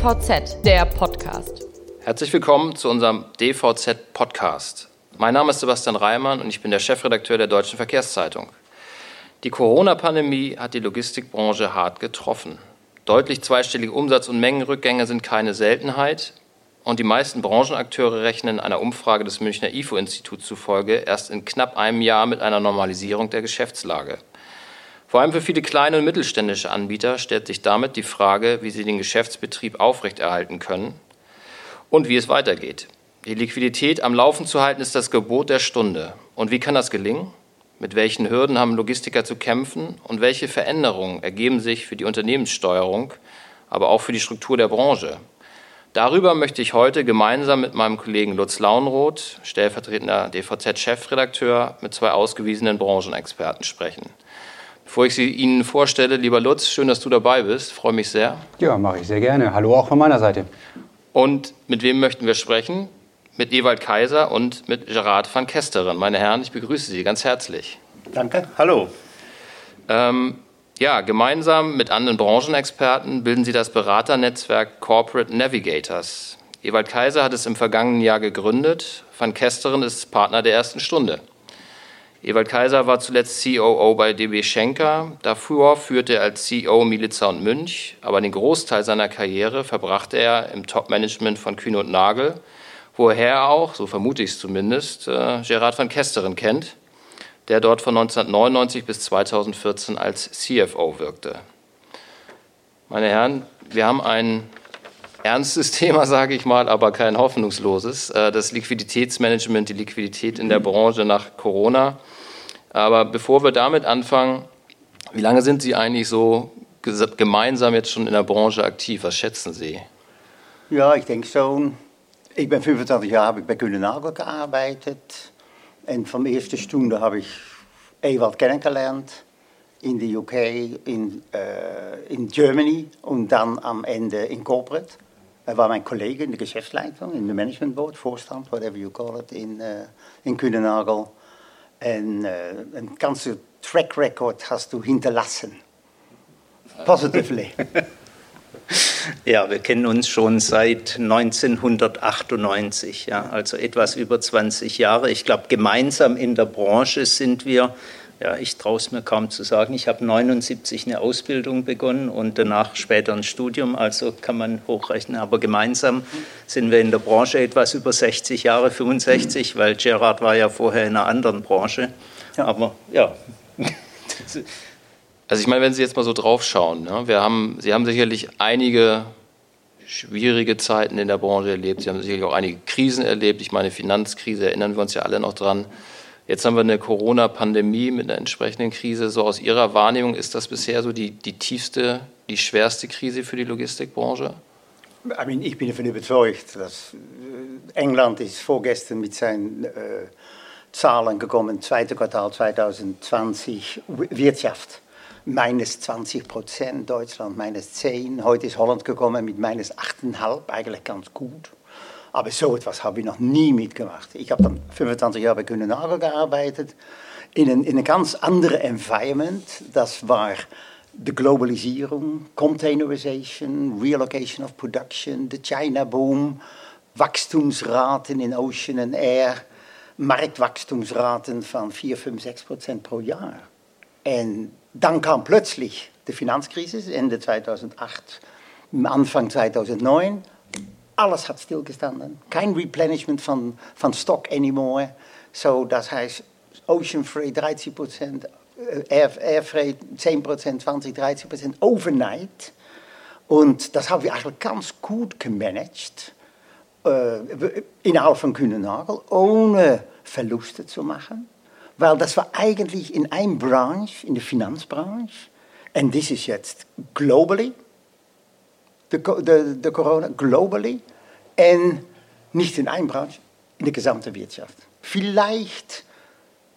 DVZ, der Podcast. Herzlich willkommen zu unserem DVZ Podcast. Mein Name ist Sebastian Reimann und ich bin der Chefredakteur der Deutschen Verkehrszeitung. Die Corona-Pandemie hat die Logistikbranche hart getroffen. Deutlich zweistellige Umsatz- und Mengenrückgänge sind keine Seltenheit. Und die meisten Branchenakteure rechnen einer Umfrage des Münchner IFO-Instituts zufolge erst in knapp einem Jahr mit einer Normalisierung der Geschäftslage. Vor allem für viele kleine und mittelständische Anbieter stellt sich damit die Frage, wie sie den Geschäftsbetrieb aufrechterhalten können und wie es weitergeht. Die Liquidität am Laufen zu halten ist das Gebot der Stunde. Und wie kann das gelingen? Mit welchen Hürden haben Logistiker zu kämpfen und welche Veränderungen ergeben sich für die Unternehmenssteuerung, aber auch für die Struktur der Branche? Darüber möchte ich heute gemeinsam mit meinem Kollegen Lutz Launroth, stellvertretender DVZ-Chefredakteur, mit zwei ausgewiesenen Branchenexperten sprechen. Bevor ich sie Ihnen vorstelle, lieber Lutz, schön, dass du dabei bist. Freue mich sehr. Ja, mache ich sehr gerne. Hallo auch von meiner Seite. Und mit wem möchten wir sprechen? Mit Ewald Kaiser und mit Gerard van Kesteren. Meine Herren, ich begrüße Sie ganz herzlich. Danke. Hallo. Ähm, ja, gemeinsam mit anderen Branchenexperten bilden Sie das Beraternetzwerk Corporate Navigators. Ewald Kaiser hat es im vergangenen Jahr gegründet. Van Kesteren ist Partner der ersten Stunde. Ewald Kaiser war zuletzt COO bei DB Schenker. Davor führte er als CEO Miliza und Münch, aber den Großteil seiner Karriere verbrachte er im Top-Management von Kühn und Nagel, woher er auch, so vermute ich es zumindest, äh, Gerard van Kesteren kennt, der dort von 1999 bis 2014 als CFO wirkte. Meine Herren, wir haben ein ernstes Thema, sage ich mal, aber kein hoffnungsloses. Äh, das Liquiditätsmanagement, die Liquidität in der Branche nach Corona. Aber bevor wir damit anfangen, wie lange sind Sie eigentlich so gemeinsam jetzt schon in der Branche aktiv? Was schätzen Sie? Ja, ich denke schon. Ich bin 25 Jahre habe ich bei Kühlenagel gearbeitet. Und von der ersten Stunde habe ich Ewald kennengelernt in der UK, in, äh, in Germany und dann am Ende in Corporate. Er war mein Kollege in der Geschäftsleitung, in der Management Board, Vorstand, whatever you call it, in, uh, in Kühnenagel. Und uh, ein ganzer Track Record hast du hinterlassen. Positively. Ja, wir kennen uns schon seit 1998, ja, also etwas über 20 Jahre. Ich glaube, gemeinsam in der Branche sind wir ja, ich traue es mir kaum zu sagen. Ich habe 79 eine Ausbildung begonnen und danach später ein Studium, also kann man hochrechnen. Aber gemeinsam sind wir in der Branche etwas über 60 Jahre, 65, weil Gerard war ja vorher in einer anderen Branche. Ja. Aber ja. Also ich meine, wenn Sie jetzt mal so draufschauen, ne, wir haben, Sie haben sicherlich einige schwierige Zeiten in der Branche erlebt. Sie haben sicherlich auch einige Krisen erlebt. Ich meine, Finanzkrise erinnern wir uns ja alle noch dran. Jetzt haben wir eine Corona-Pandemie mit einer entsprechenden Krise. So aus Ihrer Wahrnehmung ist das bisher so die, die tiefste, die schwerste Krise für die Logistikbranche? I mean, ich bin davon überzeugt, dass äh, England ist vorgestern mit seinen äh, Zahlen gekommen, zweite Quartal 2020, Wirtschaft minus 20 Prozent, Deutschland minus 10, heute ist Holland gekommen mit minus 8,5, eigentlich ganz gut. Aber so etwas habe ich noch nie mitgemacht. Ich habe dann 25 Jahre bei Kühne Nagel gearbeitet, in een, in een ganz andere environment. Das war de Globalisierung, Containerization, Relocation of Production, de China-boom, Wachstumsraten in Ocean and Air, Marktwachstumsraten van 4, 5, 6 Prozent pro Jahr. En dan kam plötzlich de Finanzkrise, Ende 2008, Anfang 2009 alles hat stillgestanden. Kein Replenishment van, van stock anymore. So, das heißt, Ocean Freight 30 Prozent, äh, Air, Freight 10 Prozent, 20%, 30 Prozent overnight. Und das haben wir eigentlich ganz gut gemanagt äh, innerhalb von Kühnenagel, ohne Verluste zu machen. Weil das war eigentlich in einer Branche, in der Finanzbranche, und das ist jetzt globally, de, de, de corona, globally, en nicht in einer Branche, in der gesamten Wirtschaft. Vielleicht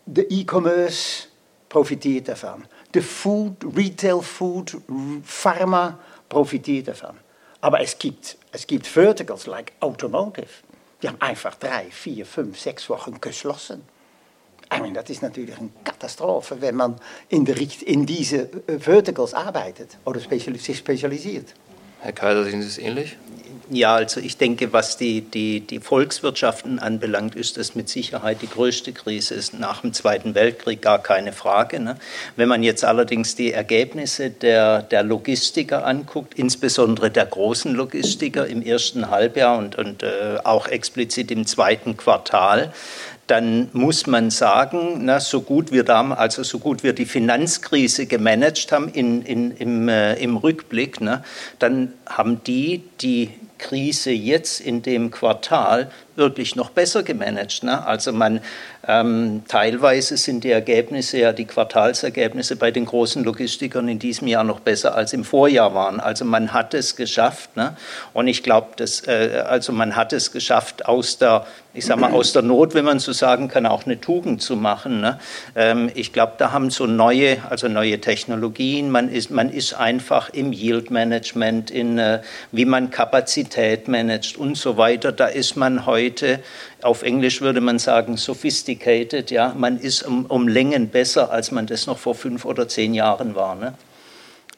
der E-Commerce profitiert davon. Der Food, Retail Food, Pharma profitiert davon. Aber es gibt, es gibt Verticals like Automotive. Die haben einfach drei, vier, fünf, sechs Wochen geschlossen. I mean, das ist natürlich eine Katastrophe, wenn man in, der, in diese Verticals arbeitet oder sich spezialisiert. Herr Kaiser, sehen Sie es ähnlich? Ja, also ich denke, was die, die, die Volkswirtschaften anbelangt, ist das mit Sicherheit die größte Krise ist nach dem Zweiten Weltkrieg, gar keine Frage. Ne? Wenn man jetzt allerdings die Ergebnisse der, der Logistiker anguckt, insbesondere der großen Logistiker im ersten Halbjahr und, und äh, auch explizit im zweiten Quartal, dann muss man sagen, na, so gut wir da, also so gut wir die Finanzkrise gemanagt haben in, in, im, äh, im Rückblick, ne, dann haben die die Krise jetzt in dem Quartal wirklich noch besser gemanagt. Ne? Also man ähm, teilweise sind die Ergebnisse ja die Quartalsergebnisse bei den großen Logistikern in diesem Jahr noch besser als im Vorjahr waren. Also man hat es geschafft. Ne? Und ich glaube, äh, also man hat es geschafft aus der ich sage mal, aus der Not, wenn man so sagen kann, auch eine Tugend zu machen. Ne? Ähm, ich glaube, da haben so neue, also neue Technologien, man ist, man ist einfach im Yield Management, in äh, wie man Kapazität managt und so weiter. Da ist man heute, auf Englisch würde man sagen, sophisticated, ja, man ist um, um Längen besser, als man das noch vor fünf oder zehn Jahren war. Ne?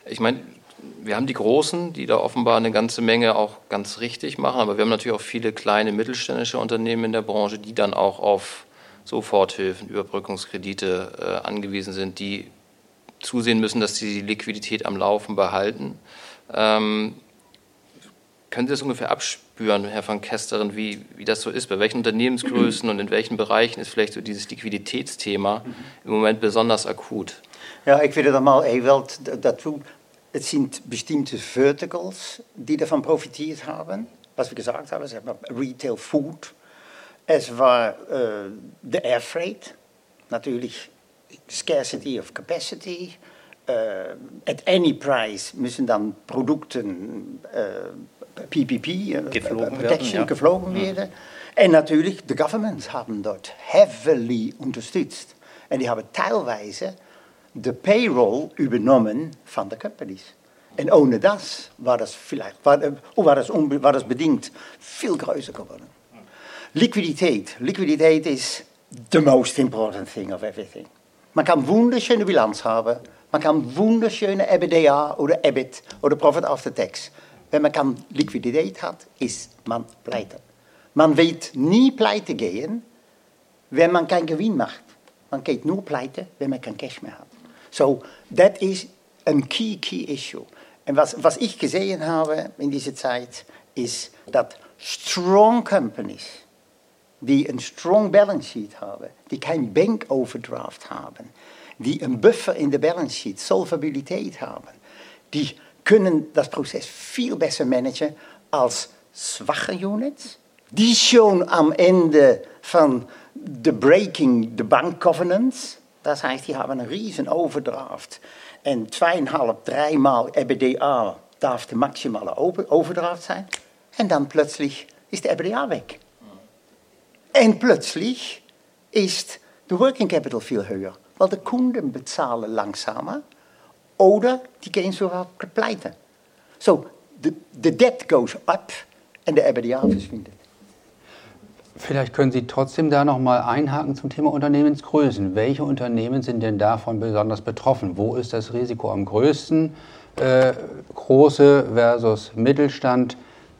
Ich meine, wir haben die Großen, die da offenbar eine ganze Menge auch ganz richtig machen, aber wir haben natürlich auch viele kleine mittelständische Unternehmen in der Branche, die dann auch auf Soforthilfen, Überbrückungskredite äh, angewiesen sind, die zusehen müssen, dass sie die Liquidität am Laufen behalten. Ähm, können Sie das ungefähr abspüren, Herr van Kesteren, wie, wie das so ist? Bei welchen Unternehmensgrößen und in welchen Bereichen ist vielleicht so dieses Liquiditätsthema im Moment besonders akut? Ja, ich würde da mal Ewald dazu Es sind bestimmte Verticals, die davon profitiert haben. Was wir gesagt haben, es war Retail Food. Es war äh, der Air Freight, natürlich Scarcity of Capacity. Äh, at any price müssen dann Produkte äh, PPP, geflogen Protection, werden, ja. geflogen werden. En natürlich, de governments haben dort heavily unterstützt. En die haben teilweise de payroll übernommen van de companies. En ohne das war das vielleicht, war, war, das, war das bedingt veel größer geworden. Liquiditeit. Liquiditeit is the most important thing of everything. Man kann wunderschöne Bilanz haben, man kann wunderschöne EBITDA oder EBIT oder Profit after Tax. Wenn man kann Liquidität hat, ist man pleite. Man wird nie pleite gehen, wenn man keinen Gewinn macht. Man geht nur pleite, wenn man kein Cash mehr hat. So, that is a key, key issue. En was, was ich gesehen habe in dieser Zeit, ist, dass strong companies, die een strong balance sheet haben, die kein Bank Overdraft haben, die een Buffer in de Balance Sheet, Solvabilität haben, die können das Prozess viel besser managen als schwache Units, die schon am Ende van de breaking, de bank covenants, Das heißt, die haben einen riesen Overdraft. En zweieinhalb, dreimal EBITDA darf de maximale Overdraft sein. En dan plötzlich ist der EBITDA weg. En plötzlich ist de working capital viel höher. Weil de Kunden bezahlen langsamer oder die gehen sogar pleite. So, the, the debt goes up and the EBITDA verschwindet. Vielleicht können Sie trotzdem da noch mal einhaken zum Thema Unternehmensgrößen. Welche Unternehmen sind denn davon besonders betroffen? Wo ist das Risiko am größten? Äh, große versus Mittelstand.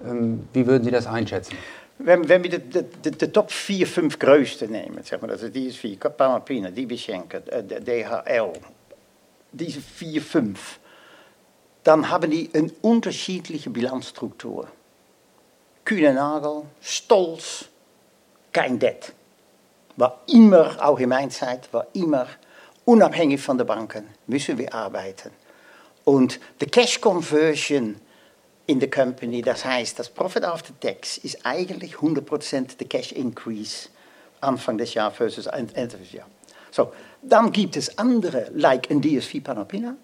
Ähm, wie würden Sie das einschätzen? Wenn, wenn wir de, Top 4, 5 größten nehmen, zeg maar, also die vier, Panalpina, die Beschenker, DHL, diese vier, fünf, dann haben die eine unterschiedliche Bilanzstruktur. Kühnenagel, Stolz, kein Debt. War immer, auch in war immer unabhängig von den Banken, müssen wir arbeiten. Und die Cash Conversion in der Company, das heißt, das Profit after Tax ist eigentlich 100% der Cash Increase Anfang des Jahres versus Ende des Jahres. So, dann gibt es andere, like ein DSV Panopina,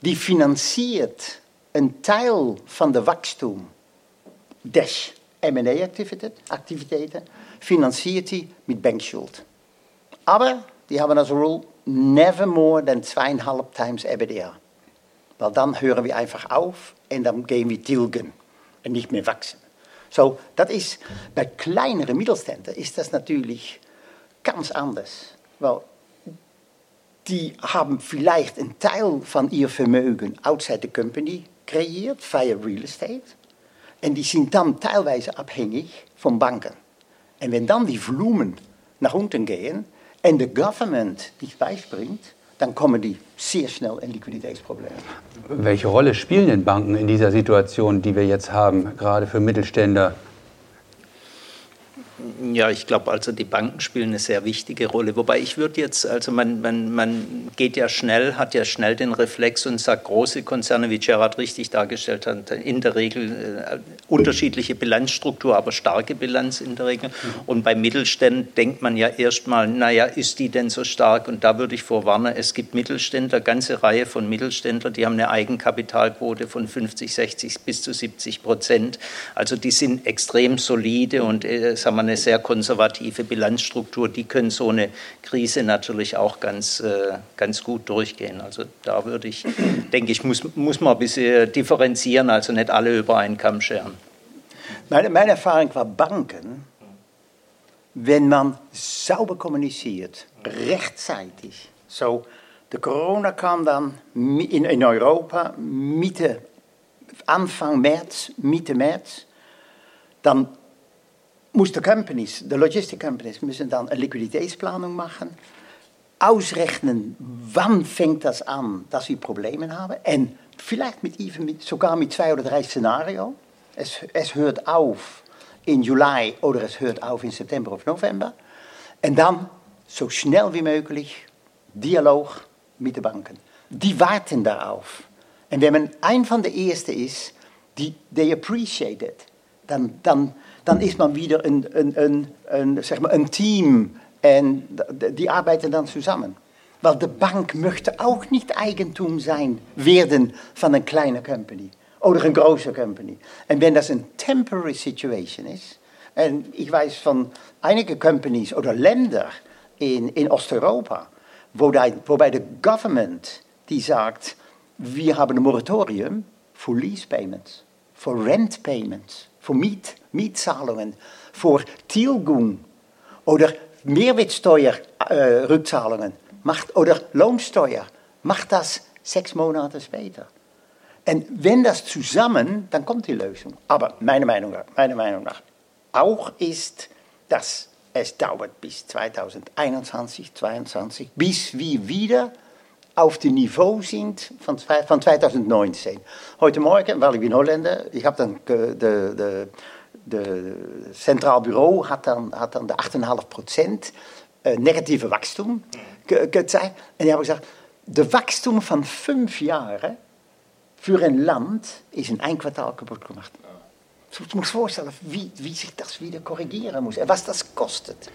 die finanziert einen Teil von der Wachstum des M&A-Aktivitäten financiert die mit Bankschuld. Aber die haben als Rule never more than zweieinhalb times EBITDA. Weil dann hören wir einfach auf und dann gehen wir tilgen und nicht mehr wachsen. So, das ist, bei kleineren Mittelständen ist das natürlich ganz anders. Weil die haben vielleicht einen Teil von ihr Vermögen outside the company kreiert via Real Estate. En die zijn dan teilweise abhängig van banken. En wenn dann die Volumen nach unten gehen en de government nicht beispringt, dann kommen die sehr schnell in Liquiditätsprobleme. Welche Rolle spielen denn Banken in dieser Situation, die wir jetzt haben, gerade für Mittelständler? Ja, ich glaube, also die Banken spielen eine sehr wichtige Rolle. Wobei ich würde jetzt, also man, man, man geht ja schnell, hat ja schnell den Reflex und sagt, große Konzerne, wie Gerard richtig dargestellt hat, in der Regel äh, unterschiedliche Bilanzstruktur, aber starke Bilanz in der Regel. Und bei Mittelständen denkt man ja erstmal, naja, ist die denn so stark? Und da würde ich vorwarnen, es gibt Mittelständler, ganze Reihe von Mittelständlern, die haben eine Eigenkapitalquote von 50, 60 bis zu 70 Prozent. Also die sind extrem solide und äh, sagen wir, eine sehr konservative Bilanzstruktur, die können so eine Krise natürlich auch ganz, äh, ganz gut durchgehen. Also da würde ich, denke ich, muss, muss man ein bisschen differenzieren, also nicht alle über einen Kamm scheren. Meine, meine Erfahrung war Banken, wenn man sauber kommuniziert, rechtzeitig. So, de corona kam dann in, in Europa Mitte, Anfang März, Mitte März. Dann moesten companies, de logistic companies, müssen dann eine Liquiditätsplanung machen, ausrechnen, wann fängt das an, dass wir Probleme haben und vielleicht mit, mit, sogar mit zwei oder drei Szenarien. Es, es hört auf in Juli oder es hört auf in September of November. Und dann so schnell wie möglich Dialog mit den Banken. Die warten darauf. Und wenn man ein von der ersten ist, die they appreciate it, dann, dann dann ist man wieder ein, ein, ein, ein, zeg maar ein Team und die arbeiten dann zusammen. Weil die Bank möchte auch nicht Eigentum sein, werden von einer kleinen Company oder einer großen Company. Und wenn das eine temporary situation ist, und ich weiß von einigen Companies oder Ländern in, in Osteuropa, wo die, wobei der Government die sagt, wir haben ein Moratorium für Lease Payments, für Rent Payments, Miet Mietzahlungen, für Tilgung oder Mehrwertsteuerrückzahlungen macht, oder Lohnsteuer, macht das sechs Monate später. Und wenn das zusammen, dann kommt die Lösung. Aber meiner Meinung nach, meiner Meinung nach auch dauert bis 2021, 2022, bis wir wieder auf dem Niveau sind von, von 2019. Heute Morgen, weil ich bin Holländer, ich habe dann de, de, de Centraal Bureau hat dan, had dan de 8,5 procent uh, negatieve wachstum. En die hebben gezegd, de wachstum van vijf jaar voor een land is in één kwartaal kapot gemacht. Je moet voorstellen wie, wie zich dat wieder korrigieren muss was das kostet.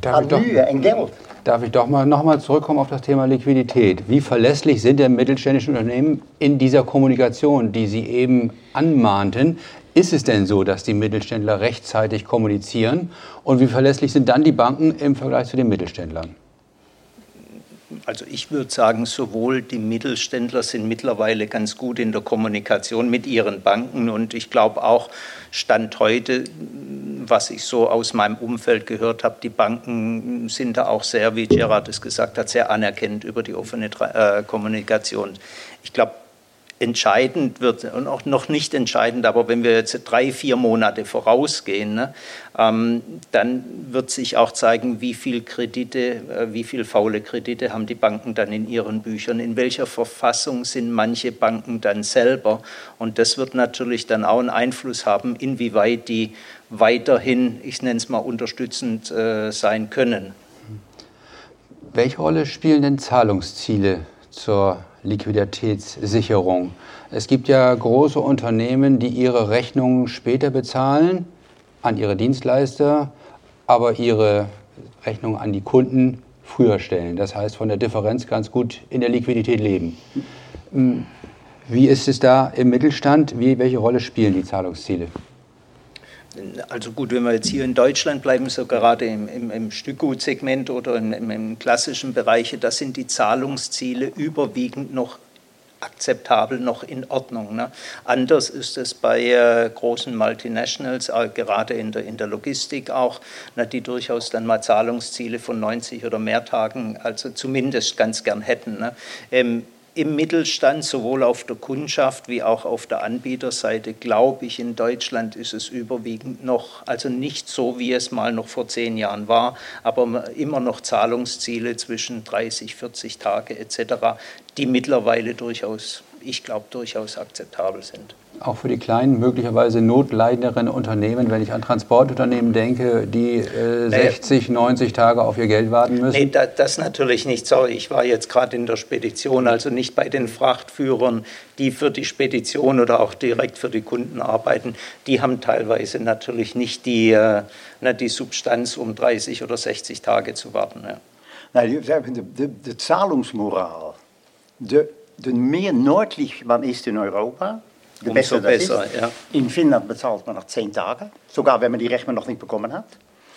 Darf An Mühe en Geld. Darf ich doch mal nochmal zurückkommen auf das Thema Liquidität. Wie verlässlich sind denn mittelständische Unternehmen in dieser Kommunikation, die Sie eben anmahnten? Ist es denn so, dass die Mittelständler rechtzeitig kommunizieren? Und wie verlässlich sind dann die Banken im Vergleich zu den Mittelständlern? Also ich würde sagen, sowohl die Mittelständler sind mittlerweile ganz gut in der Kommunikation mit ihren Banken und ich glaube auch Stand heute, was ich so aus meinem Umfeld gehört habe, die Banken sind da auch sehr, wie Gerard es gesagt hat, sehr anerkennend über die offene äh, Kommunikation. Ich glaube, entscheidend wird, und auch noch nicht entscheidend, aber wenn wir jetzt drei, vier Monate vorausgehen, ne, ähm, dann wird sich auch zeigen, wie viel Kredite, äh, wie viel faule Kredite haben die Banken dann in ihren Büchern, in welcher Verfassung sind manche Banken dann selber. Und das wird natürlich dann auch einen Einfluss haben, inwieweit die weiterhin, ich nenne es mal, unterstützend äh, sein können. Welche Rolle spielen denn Zahlungsziele zur Liquiditätssicherung. Es gibt ja große Unternehmen, die ihre Rechnungen später bezahlen an ihre Dienstleister, aber ihre Rechnungen an die Kunden früher stellen. Das heißt, von der Differenz ganz gut in der Liquidität leben. Wie ist es da im Mittelstand? Wie, welche Rolle spielen die Zahlungsziele? Also gut, wenn wir jetzt hier in Deutschland bleiben, so gerade im, im, im Stückgutsegment oder im, im, klassischen Bereich, da sind die Zahlungsziele überwiegend noch akzeptabel, noch in Ordnung. Ne? Anders ist es bei äh, großen Multinationals, äh, gerade in der, in der Logistik auch, na, die durchaus dann mal Zahlungsziele von 90 oder mehr Tagen, also zumindest ganz gern hätten. Ne? Ähm, im Mittelstand, sowohl auf der Kundschaft wie auch auf der Anbieterseite, glaube ich, in Deutschland ist es überwiegend noch, also nicht so, wie es mal noch vor zehn Jahren war, aber immer noch Zahlungsziele zwischen 30, 40 Tage etc., die mittlerweile durchaus, ich glaube, durchaus akzeptabel sind auch für die kleinen, möglicherweise notleidenderen Unternehmen, wenn ich an Transportunternehmen denke, die äh, 60, 90 Tage auf ihr Geld warten müssen? Nee, das, das natürlich nicht. Sorry, ich war jetzt gerade in der Spedition, also nicht bei den Frachtführern, die für die Spedition oder auch direkt für die Kunden arbeiten. Die haben teilweise natürlich nicht die, äh, die Substanz, um 30 oder 60 Tage zu warten. Ja. Nein, die, die, die Zahlungsmoral, de, de meer nördlich man ist in Europa, de besser, ja. In Finnland bezahlt man nach zehn Tagen, sogar wenn man die Rechnung noch nicht bekommen hat.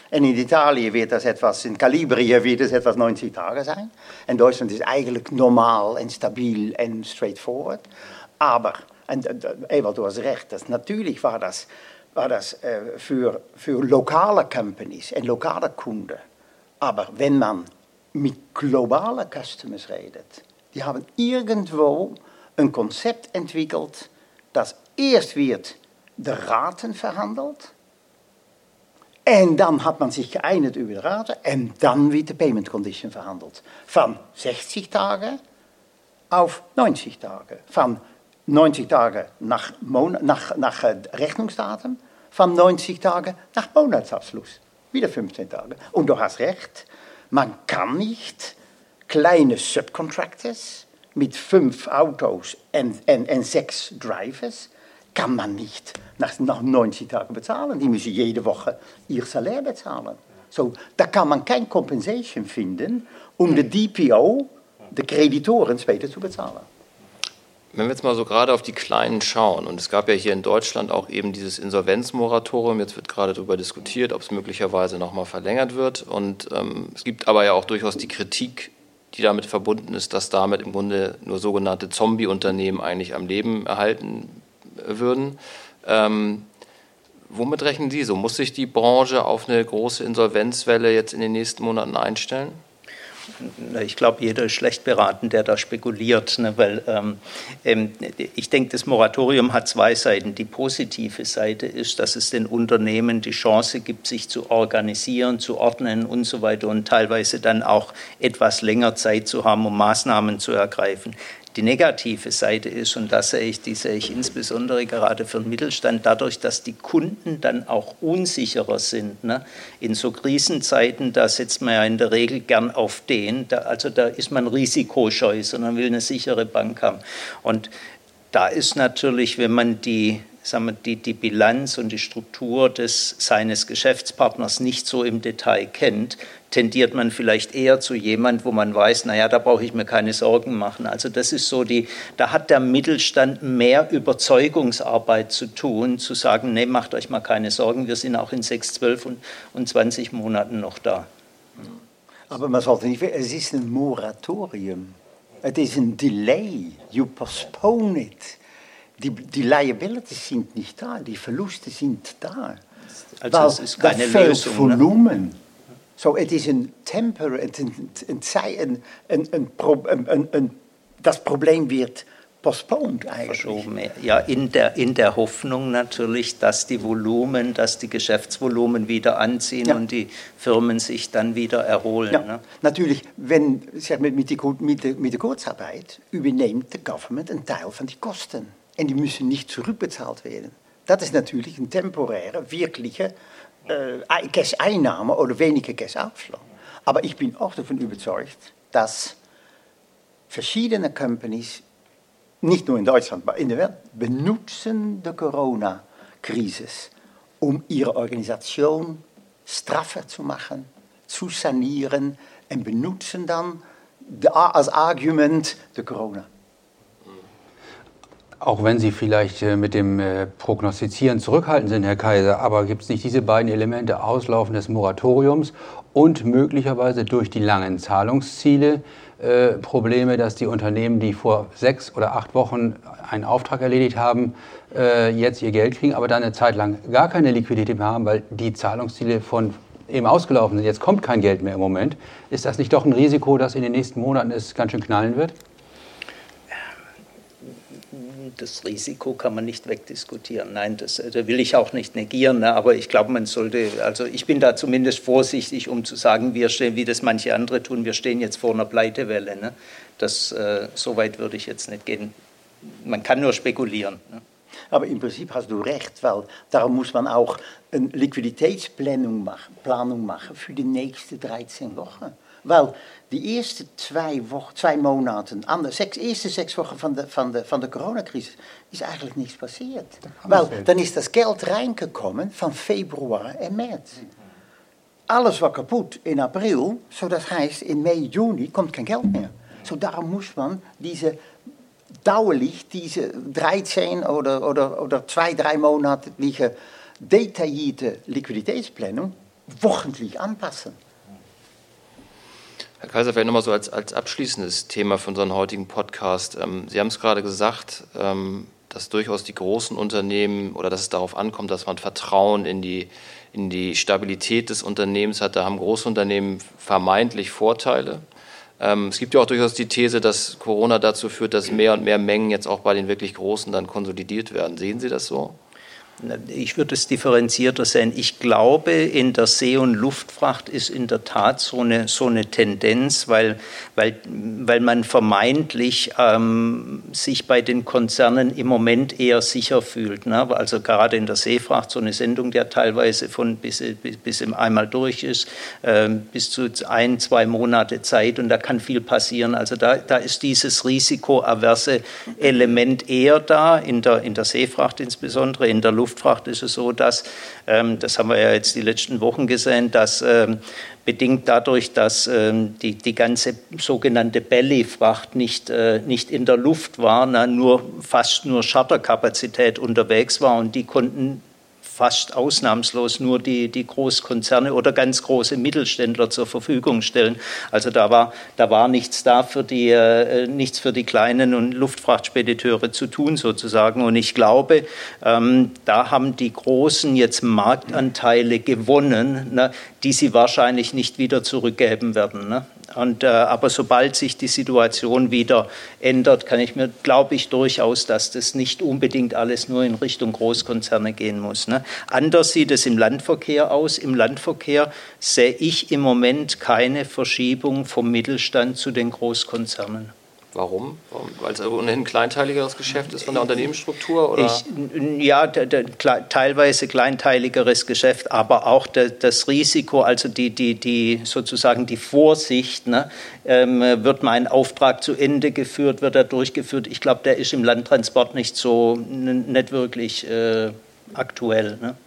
En in Italië wird das etwas, in Kalibrië wird es etwas 90 Tage sein. En Deutschland ist eigentlich normal en stabil en straightforward. Aber, en Ewald, du hast recht, das, natürlich war das, war das äh, für, für lokale Companies en lokale Kunden. Aber wenn man mit globalen Customers redet, die haben irgendwo ein Konzept entwickelt, dass erst wird der Raten verhandelt en dan hat man sich geeinigt über die Rate en dan wird de Payment Condition verhandelt. Van 60 Tage auf 90 Tage. Van 90 Tage nach, nach, nach Rechnungsdatum, van 90 Tage nach Monatsabschluss. Wieder 15 Tage. Und du hast recht, man kann nicht kleine Subcontractors mit fünf Autos en sechs Drivers, kann man nicht nach, nach 90 Tagen bezahlen. Die müssen jede Woche ihr Salär bezahlen. So, da kann man keine Compensation finden, um die DPO, die Kreditoren, später zu bezahlen. Wenn wir jetzt mal so gerade auf die Kleinen schauen, und es gab ja hier in Deutschland auch eben dieses Insolvenzmoratorium, jetzt wird gerade darüber diskutiert, ob es möglicherweise nochmal verlängert wird. Und ähm, es gibt aber ja auch durchaus die Kritik, die damit verbunden ist, dass damit im Grunde nur sogenannte Zombie-Unternehmen eigentlich am Leben erhalten würden. Ähm, womit rechnen Sie so? Muss sich die Branche auf eine große Insolvenzwelle jetzt in den nächsten Monaten einstellen? Ich glaube, jeder ist schlecht beraten, der da spekuliert, ne, weil ähm, ähm, ich denke, das Moratorium hat zwei Seiten. Die positive Seite ist, dass es den Unternehmen die Chance gibt, sich zu organisieren, zu ordnen und so weiter und teilweise dann auch etwas länger Zeit zu haben, um Maßnahmen zu ergreifen. Die negative Seite ist, und das sehe ich, die sehe ich insbesondere gerade für den Mittelstand, dadurch, dass die Kunden dann auch unsicherer sind. Ne? In so Krisenzeiten, da setzt man ja in der Regel gern auf den, da, also da ist man risikoscheu, sondern will eine sichere Bank haben. Und da ist natürlich, wenn man die sagen wir, die, die Bilanz und die Struktur des, seines Geschäftspartners nicht so im Detail kennt, tendiert man vielleicht eher zu jemand, wo man weiß, naja, da brauche ich mir keine Sorgen machen. Also das ist so die, da hat der Mittelstand mehr Überzeugungsarbeit zu tun, zu sagen, nee, macht euch mal keine Sorgen, wir sind auch in 6, 12 und, und 20 Monaten noch da. Aber man sollte nicht, es ist ein Moratorium. Es ist ein Delay. You postpone it. Die, die Liabilities sind nicht da, die Verluste sind da. Also Weil es ist keine Lösung. Ne? Volumen. Ne? So, het is een temper, een, een, een, een, das Problem wird postponed eigentlich. Verschoben, ja, in der, in der Hoffnung natürlich, dass die Volumen, dass die Geschäftsvolumen wieder anziehen ja. und die Firmen sich dann wieder erholen. Ja, ne? Natürlich, wenn, zeg, mit, mit, der, mit der Kurzarbeit übernimmt der Government einen Teil von den Kosten. En die müssen nicht zurückbezahlt werden. Das ist natürlich ein temporärer, wirklicher äh, Cash-Einnahme oder weniger Cash-Outflow. Aber ich bin auch davon überzeugt, dass verschiedene Companies, nicht nur in Deutschland, aber in der Welt, benutzen die Corona-Krise, um ihre Organisation straffer zu machen, zu sanieren und benutzen dann als Argument die Corona. Auch wenn Sie vielleicht äh, mit dem äh, Prognostizieren zurückhaltend sind, Herr Kaiser, aber gibt es nicht diese beiden Elemente, Auslaufen des Moratoriums und möglicherweise durch die langen Zahlungsziele äh, Probleme, dass die Unternehmen, die vor sechs oder acht Wochen einen Auftrag erledigt haben, äh, jetzt ihr Geld kriegen, aber dann eine Zeit lang gar keine Liquidität mehr haben, weil die Zahlungsziele von eben ausgelaufen sind. Jetzt kommt kein Geld mehr im Moment. Ist das nicht doch ein Risiko, dass in den nächsten Monaten es ganz schön knallen wird? Das Risiko kann man nicht wegdiskutieren. Nein, das, das will ich auch nicht negieren, ne? aber ich glaube, man sollte, also ich bin da zumindest vorsichtig, um zu sagen, wir stehen, wie das manche andere tun, wir stehen jetzt vor einer Pleitewelle. Ne? Das, äh, so weit würde ich jetzt nicht gehen. Man kann nur spekulieren. Ne? Aber im Prinzip hast du recht, weil darum muss man auch eine Liquiditätsplanung machen, Planung machen für die nächsten 13 Wochen. Weil die ersten zwei, Wochen, zwei Monate, de sechs, eerste sechs Wochen van de, van, de, van de coronacrisis, is eigenlijk niets passiert. Wel, dan is dat geld reingekommen van februari en maart. Alles was kapot in april, zodat heißt, in mei, juni komt geen geld meer. So daarom moest man diese dauerlich, diese 13 oder, oder, oder zwei, drei monatliche detaillierte Liquiditätsplanung wochentlich anpassen. Herr Kaiser, vielleicht nochmal so als, als abschließendes Thema für unseren heutigen Podcast. Ähm, Sie haben es gerade gesagt, ähm, dass durchaus die großen Unternehmen oder dass es darauf ankommt, dass man Vertrauen in die, in die Stabilität des Unternehmens hat. Da haben große Unternehmen vermeintlich Vorteile. Ähm, es gibt ja auch durchaus die These, dass Corona dazu führt, dass mehr und mehr Mengen jetzt auch bei den wirklich Großen dann konsolidiert werden. Sehen Sie das so? Ich würde es differenzierter sehen. Ich glaube, in der See- und Luftfracht ist in der Tat so eine, so eine Tendenz, weil, weil, weil man vermeintlich ähm, sich bei den Konzernen im Moment eher sicher fühlt. Ne? Also gerade in der Seefracht, so eine Sendung, der teilweise von bis, bis, bis einmal durch ist, äh, bis zu ein, zwei Monate Zeit und da kann viel passieren. Also da, da ist dieses risikoaverse Element eher da, in der, in der Seefracht insbesondere, in der Luftfracht Luftfracht ist es so, dass, ähm, das haben wir ja jetzt die letzten Wochen gesehen, dass ähm, bedingt dadurch, dass ähm, die, die ganze sogenannte Belly-Fracht nicht, äh, nicht in der Luft war, na, nur fast nur Charterkapazität unterwegs war und die konnten fast ausnahmslos nur die, die Großkonzerne oder ganz große Mittelständler zur Verfügung stellen. Also da war, da war nichts da für die, äh, nichts für die kleinen und Luftfrachtspediteure zu tun sozusagen. Und ich glaube, ähm, da haben die Großen jetzt Marktanteile gewonnen, ne, die sie wahrscheinlich nicht wieder zurückgeben werden. Ne? Und, äh, aber sobald sich die Situation wieder ändert, kann ich mir, glaube ich, durchaus, dass das nicht unbedingt alles nur in Richtung Großkonzerne gehen muss. Ne? Anders sieht es im Landverkehr aus. Im Landverkehr sehe ich im Moment keine Verschiebung vom Mittelstand zu den Großkonzernen. Warum? Weil es ohnehin ein kleinteiligeres Geschäft ist von der Unternehmensstruktur? Oder? Ich, ja, der, der, teilweise kleinteiligeres Geschäft, aber auch der, das Risiko, also die, die, die, sozusagen die Vorsicht, ne, ähm, wird mein Auftrag zu Ende geführt, wird er durchgeführt. Ich glaube, der ist im Landtransport nicht so, nicht wirklich äh, aktuell. Ne?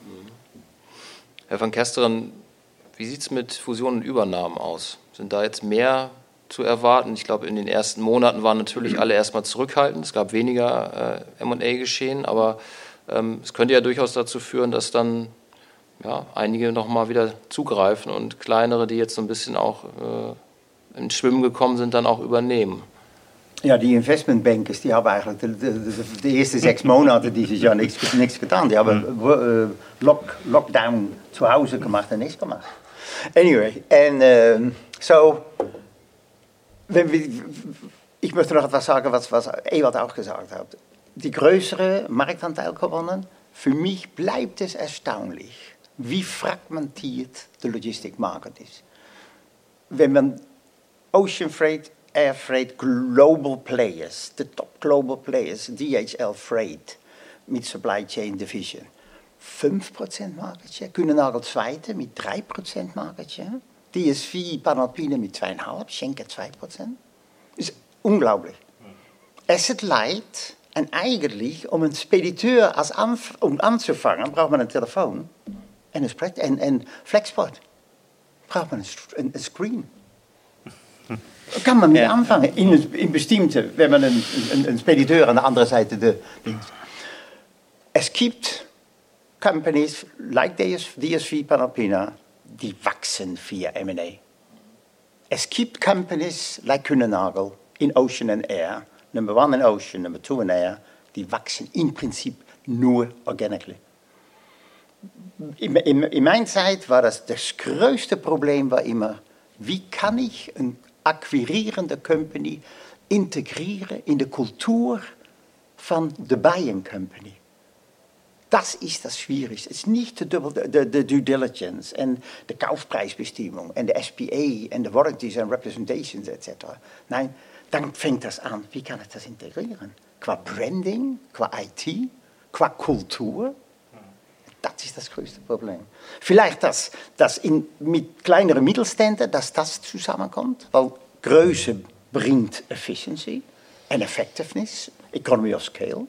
Herr van Kesteren, wie sieht es mit Fusionen und Übernahmen aus? Sind da jetzt mehr zu erwarten. Ich glaube, in den ersten Monaten waren natürlich alle erstmal zurückhaltend. Es gab weniger äh, MA-Geschehen, aber ähm, es könnte ja durchaus dazu führen, dass dann ja, einige nochmal wieder zugreifen und kleinere, die jetzt so ein bisschen auch äh, ins Schwimmen gekommen sind, dann auch übernehmen. Ja, die Investmentbankers die haben eigenlijk de, de, de, de eerste zes maanden dieses Jahr nichts, nichts getan. Die haben uh, lock, Lockdown zu Hause gemacht und nichts gemacht. Anyway, en uh, so wenn wir, ich möchte noch etwas sagen, was, was Ewald auch gesagt hat. Die größere Marktanteil gewonnen. Für mich bleibt es erstaunlich, wie fragmentiert der Logistikmarkt ist. Wenn man Ocean Freight, Air Freight, Global Players, de top Global Players, DHL Freight mit Supply Chain Division, 5% Market Share, Kühnenagel Zweite mit 3% Market. DSV Panalpine mit 2,5, Schenker 2%. Ist unglaublich. Asset Light, und eigentlich, um einen Spediteur als Anf um anzufangen, braucht man ein Telefon en een, spread, en, en Flexport. Braucht man een, een Screen. Kann man mit ja. anfangen. In, in bestimmte, wenn man einen, einen, einen Spediteur an der anderen Seite der Dings. Es gibt companies like DSV Panalpina, die wachsen via M&A. Es gibt companies like Kuehne in Ocean and Air, number one in Ocean, number two in Air, die wachsen im Prinzip nur organically. In, in, in mijn tijd war das das größte Problem war immer, wie kann ich eine akquirierende Company integrieren in die Kultur von de buying company. Das ist das Schwierigste. Es ist nicht de, due diligence en de Kaufpreisbestimmung en de SPA en de warranties en representations etc. Nein, dann fängt das an. Wie kann ich das integrieren? Qua Branding, qua IT, qua Kultur. Das ist das größte Problem. Vielleicht, dass, dass in, mit kleineren Mittelständen, dass das zusammenkommt, weil Größe bringt Efficiency and Effectiveness, Economy of Scale.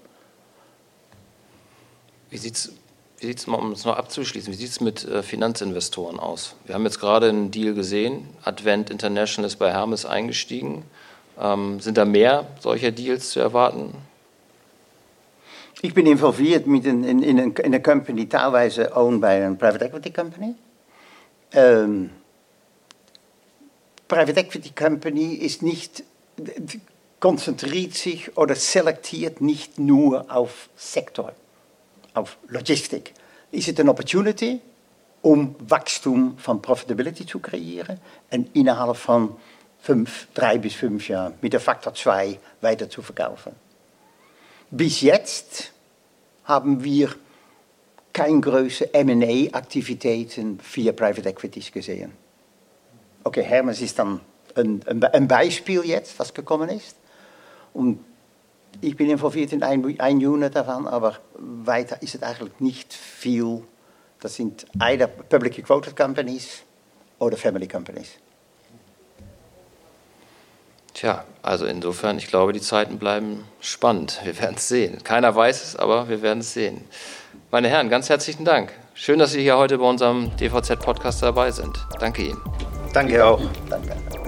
Wie sieht es, wie sieht's, um es noch abzuschließen, wie sieht es mit äh, Finanzinvestoren aus? Wir haben jetzt gerade einen Deal gesehen, Advent International ist bei Hermes eingestiegen. Ähm, sind da mehr solcher Deals zu erwarten? Ich bin involviert mit in, in, in, in een company, teilweise owned by a private equity company. Um, private equity company ist nicht, konzentriert sich oder selektiert nicht nur auf Sektor, auf Logistik. Ist es eine Opportunity, um Wachstum von Profitability zu kreieren und innerhalb von fünf, drei bis fünf Jahren mit der Faktor 2 weiter zu verkaufen? Bis jetzt haben wir keine größere M&A-Aktivitäten via Private Equities gesehen. Okay, Hermes ist dann ein, ein, Beispiel jetzt, was gekommen ist. Und ich bin involviert in ein, ein Unit davon, aber weiter ist es eigentlich nicht viel. Das sind either publicly quoted companies oder family companies. Tja, also insofern, ich glaube, die Zeiten bleiben spannend. Wir werden es sehen. Keiner weiß es, aber wir werden es sehen. Meine Herren, ganz herzlichen Dank. Schön, dass Sie hier heute bei unserem DVZ-Podcast dabei sind. Danke Ihnen. Danke auch. Danke.